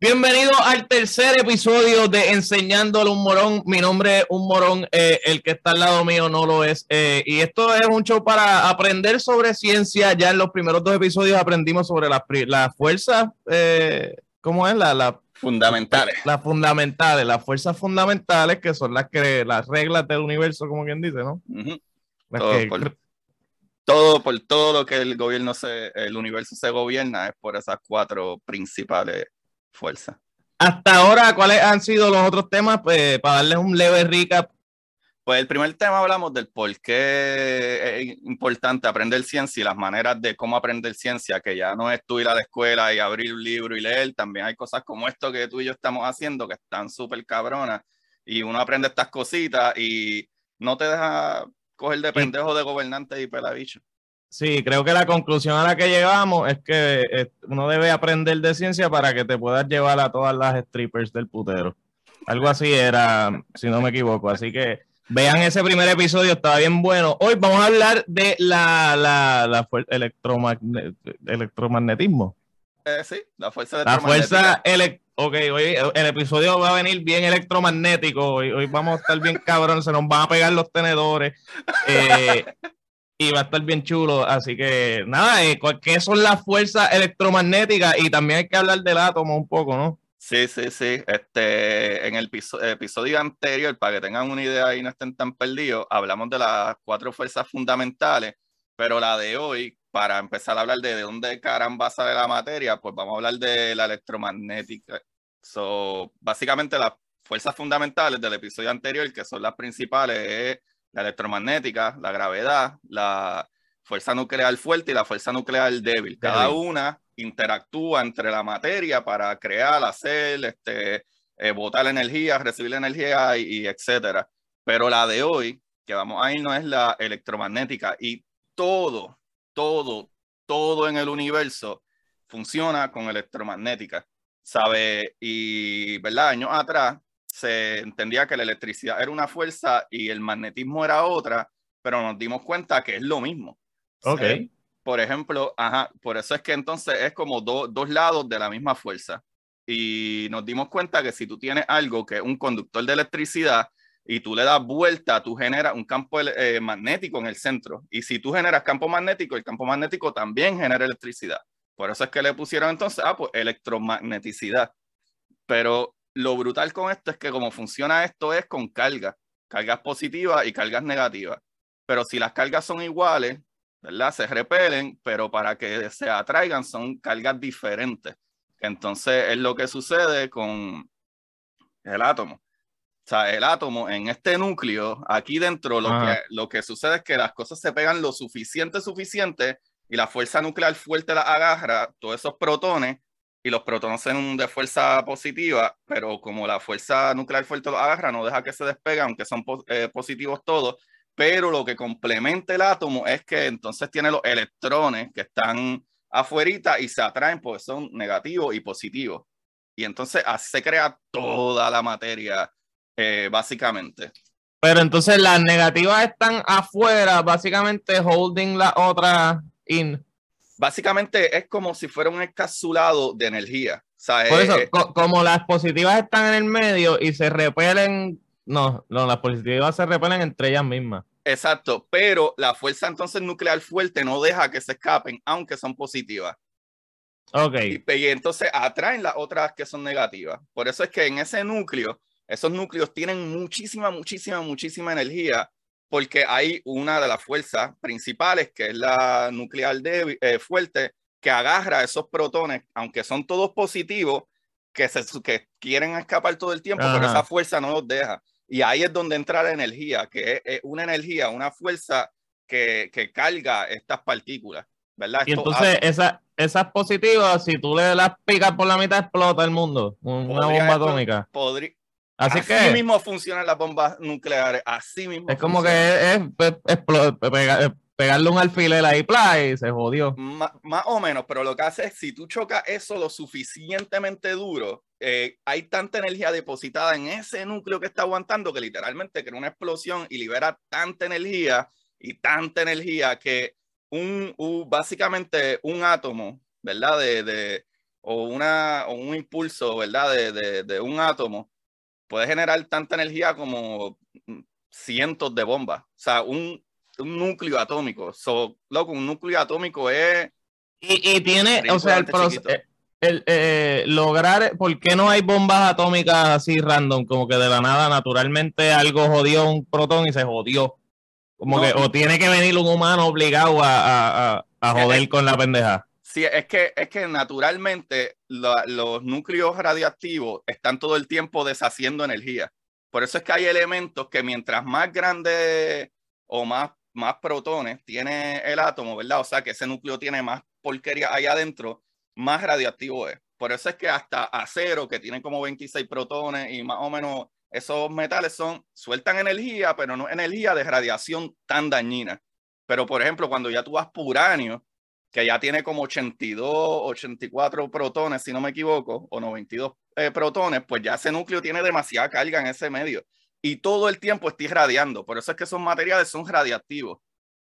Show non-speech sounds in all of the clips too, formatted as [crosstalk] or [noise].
Bienvenido al tercer episodio de Enseñando un Morón. Mi nombre es Un Morón, eh, el que está al lado mío no lo es. Eh, y esto es un show para aprender sobre ciencia. Ya en los primeros dos episodios aprendimos sobre las la fuerzas, eh, ¿cómo es? La, la, fundamentales. Las fundamentales, las fuerzas fundamentales que son las que las reglas del universo, como quien dice, ¿no? todo, por, todo, por todo lo que el gobierno se, el universo se gobierna es por esas cuatro principales fuerza. Hasta ahora, ¿cuáles han sido los otros temas? Pues, para darles un leve recap. Pues el primer tema hablamos del por qué es importante aprender ciencia y las maneras de cómo aprender ciencia, que ya no es tú ir a la escuela y abrir un libro y leer, también hay cosas como esto que tú y yo estamos haciendo que están súper cabronas y uno aprende estas cositas y no te deja coger de pendejo de gobernante y pelabicho. Sí, creo que la conclusión a la que llegamos es que eh, uno debe aprender de ciencia para que te puedas llevar a todas las strippers del putero. Algo así era, si no me equivoco. Así que vean ese primer episodio, estaba bien bueno. Hoy vamos a hablar de la, la, la electromagnetismo. Eh, sí, la fuerza La fuerza Ok, hoy el episodio va a venir bien electromagnético. Hoy, hoy vamos a estar bien cabrón, se nos van a pegar los tenedores. Eh, y va a estar bien chulo. Así que nada, eh, ¿qué son las fuerzas electromagnéticas? Y también hay que hablar del átomo un poco, ¿no? Sí, sí, sí. Este, en el episodio, anterior, para que tengan una idea y no estén tan perdidos, hablamos de las cuatro fuerzas fundamentales, pero la de hoy, para empezar a hablar de, de dónde caramba sale la materia, pues vamos a hablar de la electromagnética. So, básicamente las fuerzas fundamentales del episodio anterior, que son las principales, es la electromagnética, la gravedad, la fuerza nuclear fuerte y la fuerza nuclear débil. Cada una interactúa entre la materia para crear, hacer, este, eh, botar energía, recibir energía y, etcétera. Pero la de hoy, que vamos a ir, no es la electromagnética y todo, todo, todo en el universo funciona con electromagnética. ¿Sabe? Y, ¿verdad? Años atrás, se entendía que la electricidad era una fuerza y el magnetismo era otra, pero nos dimos cuenta que es lo mismo. Ok. por ejemplo, ajá, por eso es que entonces es como dos lados de la misma fuerza. Y nos dimos cuenta que si tú tienes algo que es un conductor de electricidad y tú le das vuelta, tú generas un campo eh, magnético en el centro. Y si tú generas campo magnético, el campo magnético también genera electricidad. Por eso es que le pusieron entonces, ah, pues electromagneticidad. Pero lo brutal con esto es que como funciona esto es con cargas, cargas positivas y cargas negativas. Pero si las cargas son iguales, ¿verdad? Se repelen, pero para que se atraigan son cargas diferentes. Entonces es lo que sucede con el átomo. O sea, el átomo en este núcleo, aquí dentro, lo, que, lo que sucede es que las cosas se pegan lo suficiente, suficiente, y la fuerza nuclear fuerte la agarra, todos esos protones, y los protones son de fuerza positiva, pero como la fuerza nuclear fuerte los agarra, no deja que se despegue, aunque son eh, positivos todos, pero lo que complementa el átomo es que entonces tiene los electrones que están afuera y se atraen porque son negativos y positivos. Y entonces así se crea toda la materia, eh, básicamente. Pero entonces las negativas están afuera, básicamente holding la otra in. Básicamente es como si fuera un encapsulado de energía. Por eso, como las positivas están en el medio y se repelen, no, no, las positivas se repelen entre ellas mismas. Exacto, pero la fuerza entonces nuclear fuerte no deja que se escapen, aunque son positivas. Ok. Y, entonces atraen las otras que son negativas. Por eso es que en ese núcleo, esos núcleos tienen muchísima, muchísima, muchísima energía porque hay una de las fuerzas principales, que es la nuclear débil, eh, fuerte, que agarra esos protones, aunque son todos positivos, que, se, que quieren escapar todo el tiempo, pero esa fuerza no los deja. Y ahí es donde entra la energía, que es, una energía, una fuerza que, que, carga estas partículas, ¿verdad? Y entonces esa, esas positivas, si tú le las picas por la mitad, explota el mundo, una bomba atómica. Podría, Así, así mismo funcionan las bombas nucleares, así mismo. Es como que es, pegarle un alfiler ahí y se jodió. más o menos, pero lo que hace es si tú chocas eso lo suficientemente duro, eh, hay tanta energía depositada en ese núcleo que está aguantando que literalmente crea una explosión y libera tanta energía y tanta energía que un, básicamente un átomo, ¿verdad? De, de, o, una, o un impulso, ¿verdad? De, de, de, un átomo puede generar tanta energía como cientos de bombas. O sea, un, un núcleo atómico. So, loco, un núcleo atómico es... Y, y tiene, o sea, el proceso... El, eh, lograr, ¿por qué no hay bombas atómicas así random? Como que de la nada, naturalmente algo jodió un protón y se jodió. Como que, o tiene que venir un humano obligado a, a, a joder con la pendeja. Es que, es que naturalmente los núcleos radiactivos están todo el tiempo deshaciendo energía. Por eso es que hay elementos que mientras más grande o más, más protones tiene el átomo, ¿verdad? O sea, que ese núcleo tiene más porquería ahí adentro, más radiactivo es. Por eso es que hasta acero, que tiene como 26 protones y más o menos esos metales son, sueltan energía, pero no energía de radiación tan dañina. Pero, por ejemplo, cuando ya tú vas por uranio, que ya tiene como 82, 84 protones, si no me equivoco, o 92 eh, protones, pues ya ese núcleo tiene demasiada carga en ese medio. Y todo el tiempo está irradiando. Por eso es que esos materiales son radiactivos.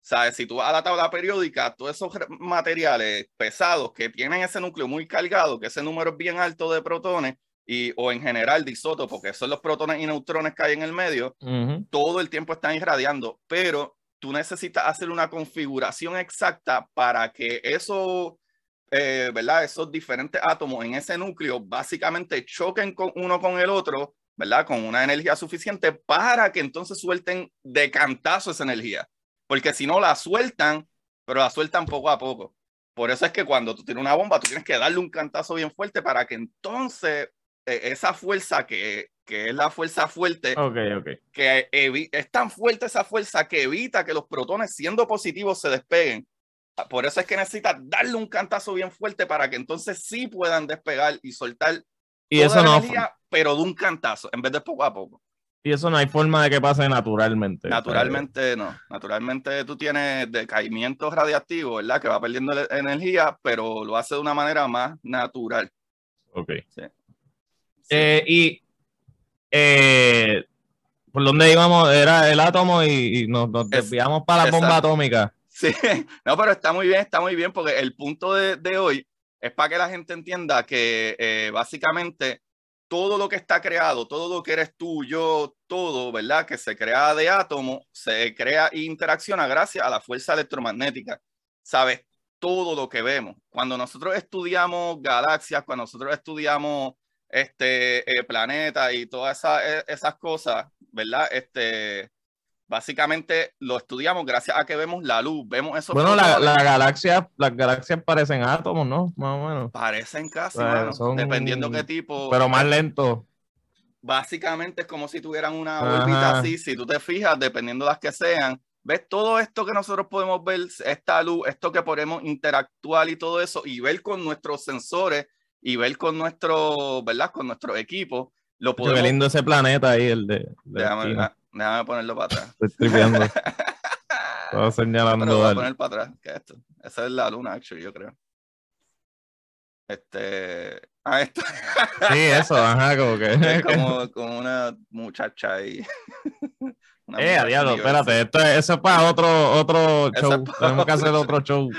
¿Sabes? Si tú vas a la tabla periódica, todos esos materiales pesados que tienen ese núcleo muy cargado, que ese número es bien alto de protones, y, o en general de isótopos, que son los protones y neutrones que hay en el medio, todo el tiempo están irradiando. Pero tú necesitas hacer una configuración exacta para que eso, eh, ¿verdad? Esos diferentes átomos en ese núcleo básicamente choquen con uno con el otro, ¿verdad? Con una energía suficiente para que entonces suelten de cantazo esa energía. Porque si no la sueltan, pero la sueltan poco a poco. Por eso es que cuando tú tienes una bomba, tú tienes que darle un cantazo bien fuerte para que entonces eh, esa fuerza que que es la fuerza fuerte, que es tan fuerte esa fuerza que evita que los protones siendo positivos se despeguen. Por eso es que necesita darle un cantazo bien fuerte para que entonces sí puedan despegar y soltar y eso no energía, pero de un cantazo, en vez de poco a poco. Y eso no hay forma de que pase naturalmente. Naturalmente no. Naturalmente tú tienes decaimiento radiactivo, ¿verdad? Que va perdiendo energía, pero lo hace de una manera más natural. Ok. Eh, y eh, por donde íbamos era el átomo y, nos, desviamos para la bomba atómica. Sí, [laughs] no, pero está muy bien, está muy bien, porque el punto de, hoy es para que la gente entienda que eh, básicamente todo lo que está creado, todo lo que eres tú, yo, todo, ¿verdad? Que se crea de átomo, se crea e interacciona gracias a la fuerza electromagnética. ¿Sabes? Todo lo que vemos. Cuando nosotros estudiamos galaxias, cuando nosotros estudiamos este, eh, planeta y todas e, esas cosas, ¿verdad? Este, básicamente lo estudiamos gracias a que vemos la luz, vemos eso. Bueno, la, la, galaxia, las galaxias parecen átomos, ¿no? Más o menos. Parecen casi, dependiendo qué tipo. Pero más lento. Básicamente es como si tuvieran una órbita así, si tú te fijas, dependiendo de las que sean, ves todo esto que nosotros podemos ver, esta luz, esto que podemos interactuar y todo eso, y ver con nuestros sensores y ver con nuestro, ¿verdad? Con nuestro equipo. Lo podemos... Qué lindo ese planeta ahí, el de... déjame, déjame, ponerlo para atrás. Estoy. [laughs] Estaba señalando. Pero voy a poner para atrás. ¿Qué es esto? Esa es la luna, actually, yo creo. Este. Ah, esto. sí, eso, ajá, como que. [laughs] Es como, [laughs] como una muchacha ahí. Una eh, diablo, espérate, esto es, eso es para otro, otro show. Tenemos que hacer otro show.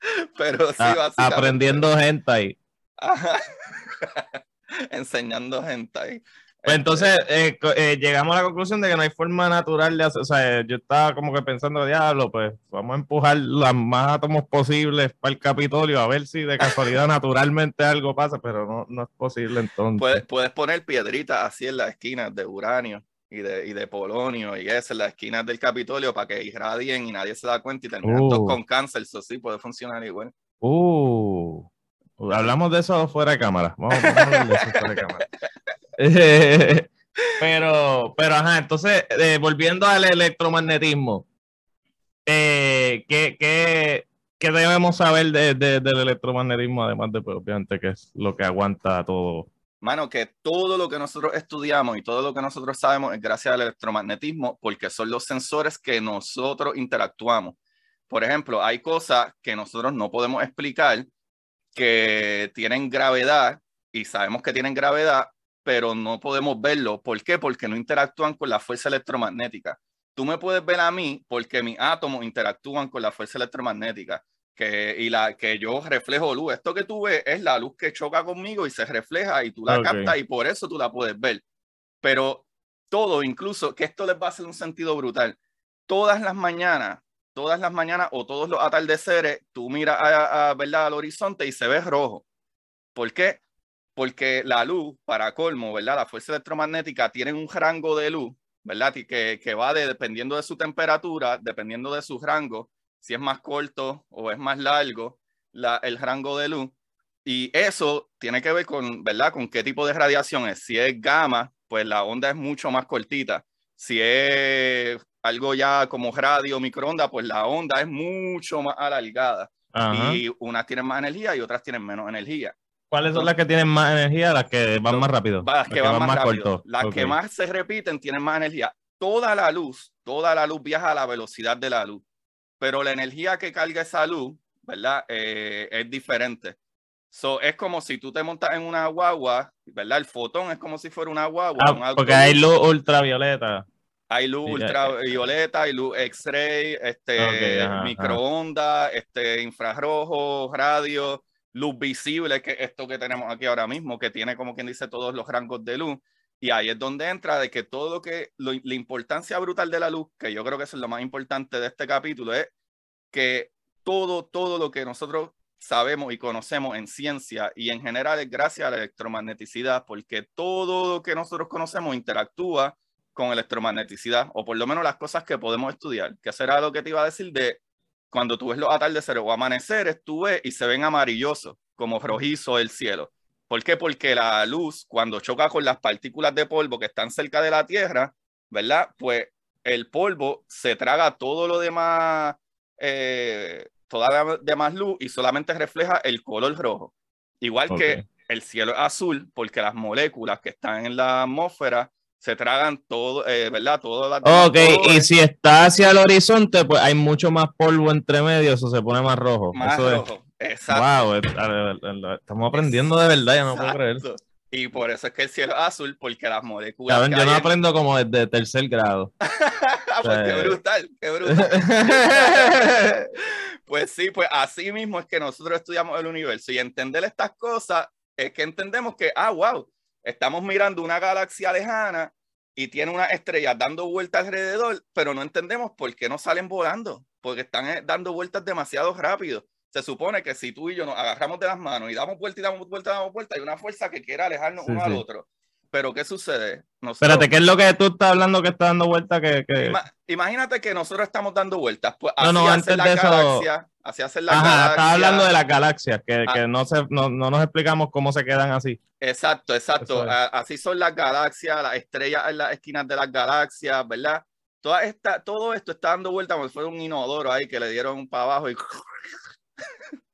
[laughs] Pero sí, básicamente. Aprendiendo gente ahí. [laughs] Enseñando gente ahí. Pues entonces eh, eh, llegamos a la conclusión de que no hay forma natural de hacer, o sea, yo estaba como que pensando, diablo, pues vamos a empujar los más átomos posibles para el Capitolio a ver si de casualidad [laughs] naturalmente algo pasa, pero no, no es posible entonces. Puedes, puedes poner piedritas así en las esquinas de uranio y de, y de polonio y eso en las esquinas del Capitolio para que irradien y nadie se da cuenta y terminan todos uh. con cáncer. Eso sí puede funcionar igual. Uh, hablamos de eso fuera de cámara. Vamos, a hablar de eso fuera de cámara. [laughs] pero, pero, ajá, entonces, eh, volviendo al electromagnetismo, eh, ¿qué, qué, qué, debemos saber de, de, del electromagnetismo, además de, pues, obviamente, que es lo que aguanta todo Mano, que todo lo que nosotros estudiamos y todo lo que nosotros sabemos es gracias al electromagnetismo, porque son los sensores que nosotros interactuamos. Por ejemplo, hay cosas que nosotros no podemos explicar que tienen gravedad y sabemos que tienen gravedad, pero no podemos verlo. ¿Por qué? Porque no interactúan con la fuerza electromagnética. Tú me puedes ver a mí porque mis átomos interactúan con la fuerza electromagnética que, y la que yo reflejo luz. Esto que tú ves es la luz que choca conmigo y se refleja y tú la captas y por eso tú la puedes ver. Pero todo, incluso, que esto les va a hacer un sentido brutal. Todas las mañanas, todas las mañanas o todos los atardeceres, tú miras a, ¿verdad? al horizonte y se ve rojo. ¿Por qué? Porque la luz, para colmo, ¿verdad? La fuerza electromagnética tiene un rango de luz, ¿verdad? Que, que va de, dependiendo de su temperatura, dependiendo de su rango, si es más corto o es más largo, la, el rango de luz. Y eso tiene que ver con, ¿verdad? Con qué tipo de radiación es. Si es gamma, pues la onda es mucho más cortita. Si es algo ya como radio, microondas, pues la onda es mucho más alargada. Y unas tienen más energía y otras tienen menos energía. ¿Cuáles son las que tienen más energía? Las que van más rápido. Las que, van, más, rápido. Las que más se repiten tienen más energía. Toda la luz, toda la luz viaja a la velocidad de la luz pero la energía que carga esa luz, ¿verdad? Eh, es diferente. So, es como si tú te montas en una guagua, ¿verdad? El fotón es como si fuera una guagua. Ah, porque hay luz ultravioleta. Hay luz ultravioleta, hay luz X-ray, este, microondas, este, infrarrojo, radio, luz visible, que esto que tenemos aquí ahora mismo, que tiene como quien dice todos los rangos de luz. Y ahí es donde entra de que todo lo que, la importancia brutal de la luz, que yo creo que es lo más importante de este capítulo, es que todo, todo lo que nosotros sabemos y conocemos en ciencia y en general es gracias a la electromagneticidad, porque todo lo que nosotros conocemos interactúa con electromagneticidad, o por lo menos las cosas que podemos estudiar, que será lo que te iba a decir de cuando tú ves los atardeceres o amaneceres, tú ves y se ven amarillosos, como rojizo el cielo. ¿Por qué? Porque la luz, cuando choca con las partículas de polvo que están cerca de la Tierra, ¿verdad? Pues el polvo se traga todo lo demás, eh, toda la demás luz y solamente refleja el color rojo. Igual que el cielo es azul, porque las moléculas que están en la atmósfera se tragan todo, eh, ¿verdad? Todas las ok, y si está hacia el horizonte, pues hay mucho más polvo entre medio, eso se pone más rojo. Más rojo. Exacto. Wow, estamos aprendiendo de verdad, ya no puedo creer. Y por eso es que el cielo es azul, porque las moléculas. Yo no aprendo como desde tercer grado. [laughs] pues qué brutal, qué brutal. [laughs] pues sí, pues así mismo es que nosotros estudiamos el universo y entender estas cosas es que entendemos que, ah, wow, estamos mirando una galaxia lejana y tiene una estrella dando vueltas alrededor, pero no entendemos por qué no salen volando, porque están eh, dando vueltas demasiado rápido se supone que si tú y yo nos agarramos de las manos y damos vuelta y damos vuelta y damos vuelta, hay una fuerza que quiere alejarnos uno al otro. Pero ¿qué sucede? Espérate, ¿qué es lo que tú estás hablando que está dando vuelta? Que, imagínate que nosotros estamos dando vueltas. Pues no, no, antes la de galaxia, eso... así hace la Ajá, estás hablando de las galaxias, que, ah. que no, se, no, no, nos explicamos cómo se quedan así. Exacto, exacto. Así son las galaxias, las estrellas en las esquinas de las galaxias, ¿verdad? Toda esta, todo esto está dando vuelta como si fuera un inodoro ahí que le dieron para abajo y [laughs]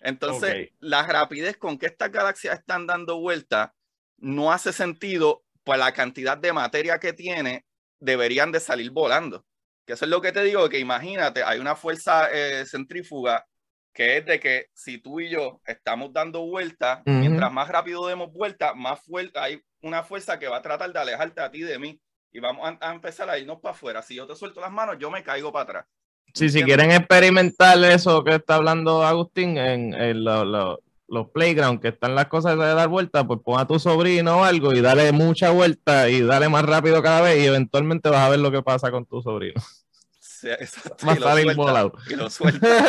Entonces, la rapidez con que estas galaxias están dando vuelta no hace sentido, pues la cantidad de materia que tiene deberían de salir volando. Que eso es lo que te digo, que imagínate, hay una fuerza eh, centrífuga que es de que si tú y yo estamos dando vuelta, mientras más rápido demos vuelta, más fuerte hay una fuerza que va a tratar de alejarte a ti de mí y vamos a, a empezar a irnos para afuera. Si yo te suelto las manos, yo me caigo para atrás. Sí, si quieren experimentar eso que está hablando Agustín en, los playgrounds, que están las cosas de dar vuelta, pues pon a tu sobrino o algo y dale mucha vuelta y dale más rápido cada vez y eventualmente vas a ver lo que pasa con tu sobrino. Sí, exacto. y, lo y, lo sueltas,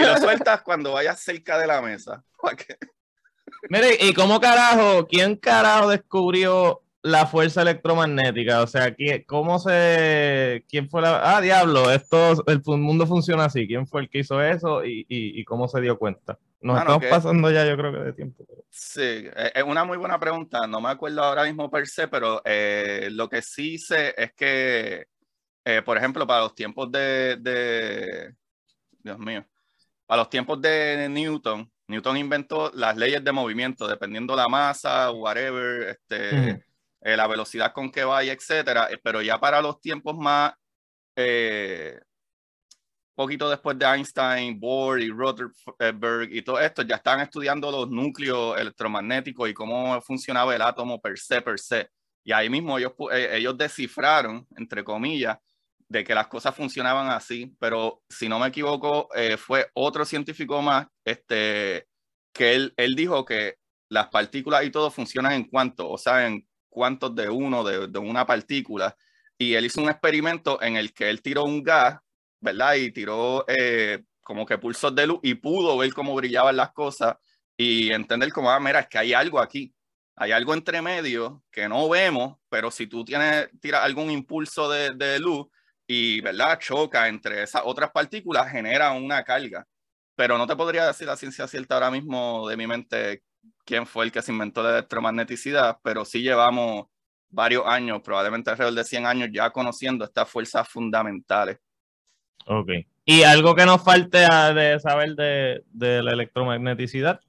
y lo [laughs] sueltas cuando vayas cerca de la mesa. [laughs] Mire, ¿y cómo carajo? ¿Quién carajo descubrió la fuerza electromagnética? O sea, ¿cómo se. ¿Quién fue la.? Ah, diablo, esto, el mundo funciona así. ¿Quién fue el que hizo eso y, y, cómo se dio cuenta? Nos estamos pasando ya, yo creo que de tiempo. Sí, e, es una muy buena pregunta. No me acuerdo ahora mismo per se, pero eh, lo que sí sé es que, eh, por ejemplo, para los tiempos de, de. Dios mío. Para los tiempos de Newton, Newton inventó las leyes de movimiento, dependiendo la masa, whatever, este. Eh, la velocidad con que vaya, etcétera. Eh, pero ya para los tiempos más, eh, poquito después de Einstein, Bohr y Rutherford y todo esto, ya están estudiando los núcleos electromagnéticos y cómo funcionaba el átomo per se, per se. Y ahí mismo ellos, ellos descifraron, entre comillas, de que las cosas funcionaban así, pero si no me equivoco, eh, fue otro científico más este, que él, él dijo que las partículas y todo funcionan en cuanto, o sea, en cuantos de uno, de, una partícula. Y él hizo un experimento en el que él tiró un gas, ¿verdad? Y tiró eh, como que pulsos de luz y pudo ver cómo brillaban las cosas y entender como, ah, mira, es que hay algo aquí. Hay algo entre medio que no vemos, pero si tú tienes, tiras algún impulso de, de luz y, ¿verdad? Choca entre esas otras partículas, genera una carga. Pero no te podría decir la ciencia cierta ahora mismo de mi mente quién fue el que se inventó la electromagneticidad, pero sí llevamos varios años, probablemente alrededor de 100 años, ya conociendo estas fuerzas fundamentales. Ok. ¿Y algo que nos falte de saber de, de la electromagneticidad?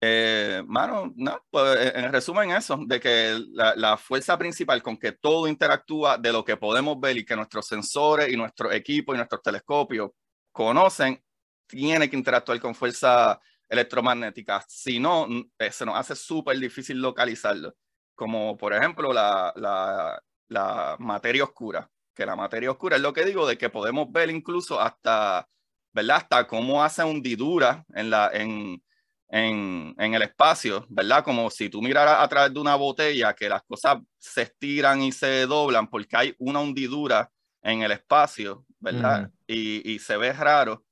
Eh, mano, no, pues en resumen eso, de que la, la, fuerza principal con que todo interactúa de lo que podemos ver y que nuestros sensores y nuestro equipo y nuestros telescopios conocen, tiene que interactuar con fuerza electromagnética. Si no, eh, se nos hace súper difícil localizarlo. Como por ejemplo la, la, la materia oscura, que la materia oscura es lo que digo, de que podemos ver incluso hasta, ¿verdad? Hasta cómo hace hundidura en la... En, en, en, el espacio, ¿verdad? Como si tú miraras a través de una botella que las cosas se estiran y se doblan porque hay una hundidura en el espacio, ¿verdad? Mm. Y, y, se ve raro,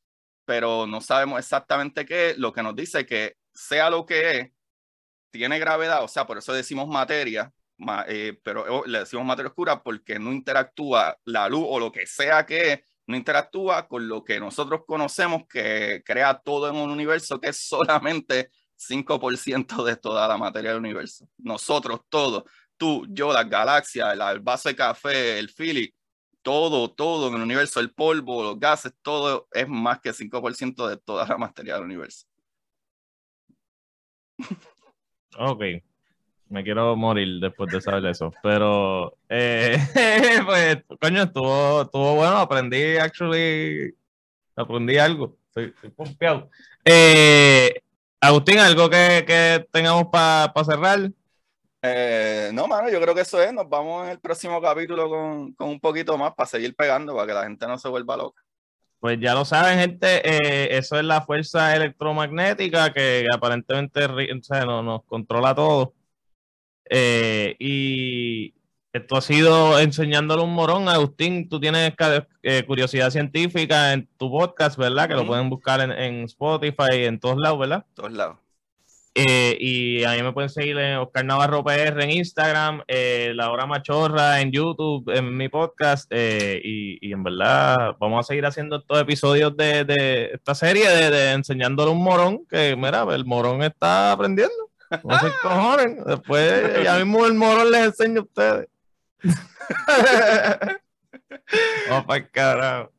pero no sabemos exactamente qué Lo que nos dice que sea lo que es, tiene gravedad, o sea, por eso decimos materia, eh, pero oh, le decimos materia oscura porque no interactúa la luz o lo que sea que es no interactúa con lo que nosotros conocemos que crea todo en un universo que es solamente 5% de toda la materia del universo. Nosotros todos, tú, yo, las galaxias, el vaso de café, el Philip, todo, todo en el universo, el polvo, los gases, todo es más que 5% de toda la materia del universo. Ok me quiero morir después de saber eso. Pero, eh, [laughs] pues, coño, estuvo, estuvo bueno. Aprendí, actually, aprendí algo. Estoy, estoy Eh, Agustín, ¿algo que, que tengamos para pa cerrar? Eh, no, mano, yo creo que eso es. Nos vamos en el próximo capítulo con, con, un poquito más para seguir pegando, para que la gente no se vuelva loca. Pues ya lo saben, gente, eh, eso es la fuerza electromagnética que aparentemente o sea, nos, nos controla todo. Eh, y esto ha sido enseñándole un morón. Agustín, tú tienes eh, curiosidad científica en tu podcast, ¿verdad? Que lo pueden buscar en, en, Spotify, en todos lados, ¿verdad? Todos lados. Eh, y a mí me pueden seguir en Oscar Navarro PR en Instagram, eh, La Hora Machorra en YouTube, en mi podcast. Eh, y, y, en verdad, vamos a seguir haciendo estos episodios de, de esta serie de, de enseñándole un morón. Que, mira, el morón está aprendiendo. No se cojones. Después ya mismo el morón les enseño a ustedes. [laughs] Vamos para el carajo.